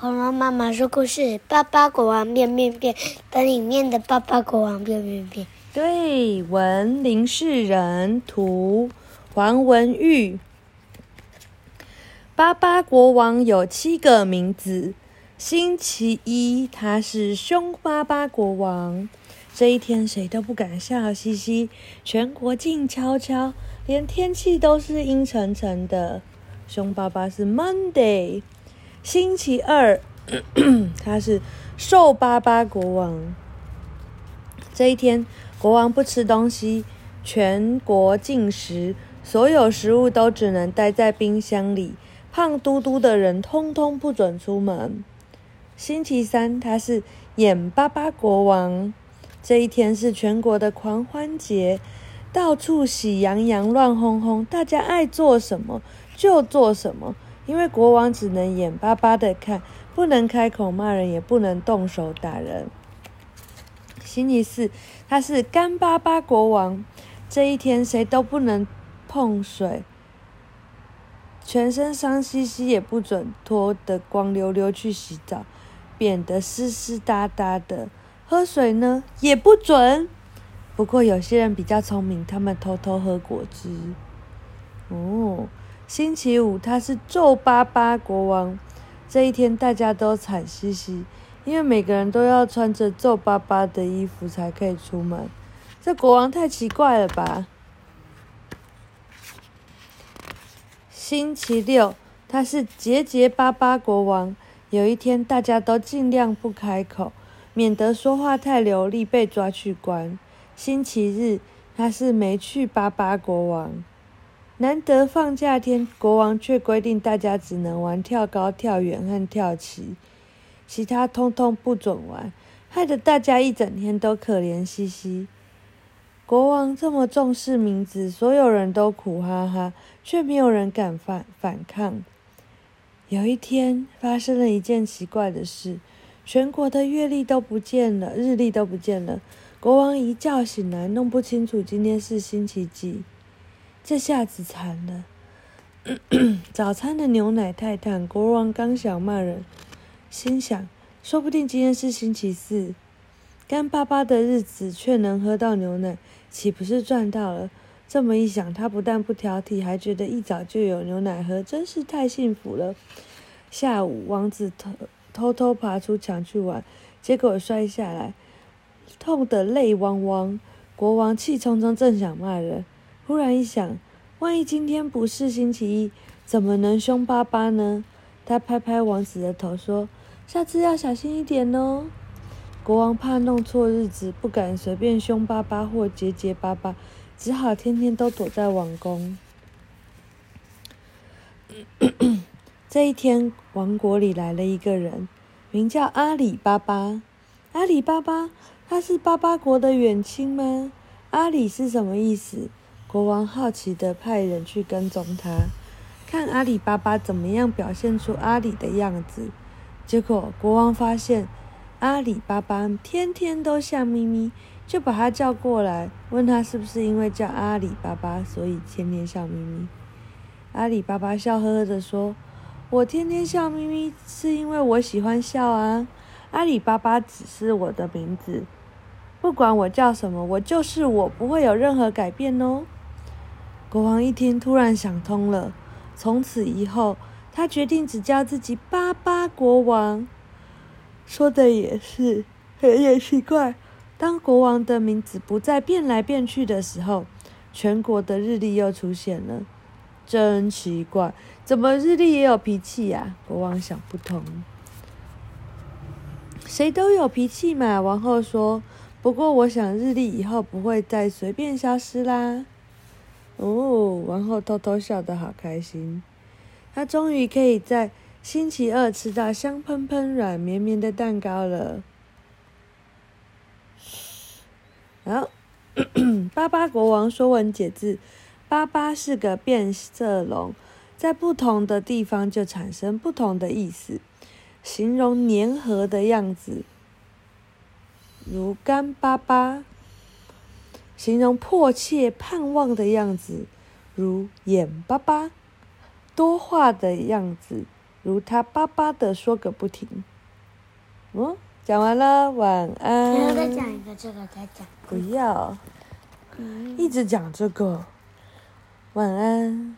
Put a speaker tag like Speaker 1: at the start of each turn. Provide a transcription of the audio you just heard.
Speaker 1: 恐龙妈妈说故事：巴巴国王变变变，等里面的巴巴国王变变变。
Speaker 2: 对，文林世人，图黄文玉。巴巴国王有七个名字。星期一，他是凶巴巴国王。这一天，谁都不敢笑嘻嘻，全国静悄悄，连天气都是阴沉沉的。凶巴巴是 Monday。星期二，他是瘦巴巴国王。这一天，国王不吃东西，全国禁食，所有食物都只能待在冰箱里。胖嘟嘟的人通通不准出门。星期三，他是眼巴巴国王。这一天是全国的狂欢节，到处喜洋洋、乱哄哄，大家爱做什么就做什么。因为国王只能眼巴巴的看，不能开口骂人，也不能动手打人。星期四，他是干巴巴国王。这一天谁都不能碰水，全身脏兮兮，也不准脱得光溜溜去洗澡，变得湿湿哒哒的。喝水呢，也不准。不过有些人比较聪明，他们偷偷喝果汁。哦。星期五，他是皱巴巴国王。这一天大家都惨兮兮，因为每个人都要穿着皱巴巴的衣服才可以出门。这国王太奇怪了吧？星期六，他是结结巴巴国王。有一天，大家都尽量不开口，免得说话太流利被抓去关。星期日，他是没趣巴巴国王。难得放假天，国王却规定大家只能玩跳高、跳远和跳棋，其他通通不准玩，害得大家一整天都可怜兮兮。国王这么重视名字，所有人都苦哈哈，却没有人敢反反抗。有一天，发生了一件奇怪的事，全国的月历都不见了，日历都不见了。国王一觉醒来，弄不清楚今天是星期几。这下子惨了！早餐的牛奶太烫，国王刚想骂人，心想：说不定今天是星期四，干巴巴的日子却能喝到牛奶，岂不是赚到了？这么一想，他不但不挑剔，还觉得一早就有牛奶喝，真是太幸福了。下午，王子偷偷偷爬出墙去玩，结果摔下来，痛得泪汪汪。国王气冲冲，正想骂人。突然一想，万一今天不是星期一，怎么能凶巴巴呢？他拍拍王子的头说：“下次要小心一点哦。”国王怕弄错日子，不敢随便凶巴巴或结结巴巴，只好天天都躲在王宫。这一天，王国里来了一个人，名叫阿里巴巴。阿里巴巴，他是巴巴国的远亲吗？阿里是什么意思？国王好奇地派人去跟踪他，看阿里巴巴怎么样表现出阿里的样子。结果国王发现阿里巴巴天天都笑眯眯，就把他叫过来，问他是不是因为叫阿里巴巴，所以天天笑眯眯。阿里巴巴笑呵呵地说：“我天天笑眯眯，是因为我喜欢笑啊。阿里巴巴只是我的名字，不管我叫什么，我就是我，不会有任何改变哦。”国王一听，突然想通了。从此以后，他决定只叫自己巴巴国王。说的也是，也奇怪。当国王的名字不再变来变去的时候，全国的日历又出现了。真奇怪，怎么日历也有脾气呀？国王想不通。谁都有脾气嘛，王后说。不过，我想日历以后不会再随便消失啦。哦，王后偷偷笑得好开心，她终于可以在星期二吃到香喷喷、软绵绵的蛋糕了。好，巴巴国王说文解字：巴巴是个变色龙，在不同的地方就产生不同的意思，形容粘合的样子，如干巴巴。形容迫切盼望的样子，如眼巴巴；多话的样子，如他巴巴的说个不停。嗯，讲完了，晚安。
Speaker 1: 再讲一个这个，再讲。
Speaker 2: 不要，一直讲这个。晚安。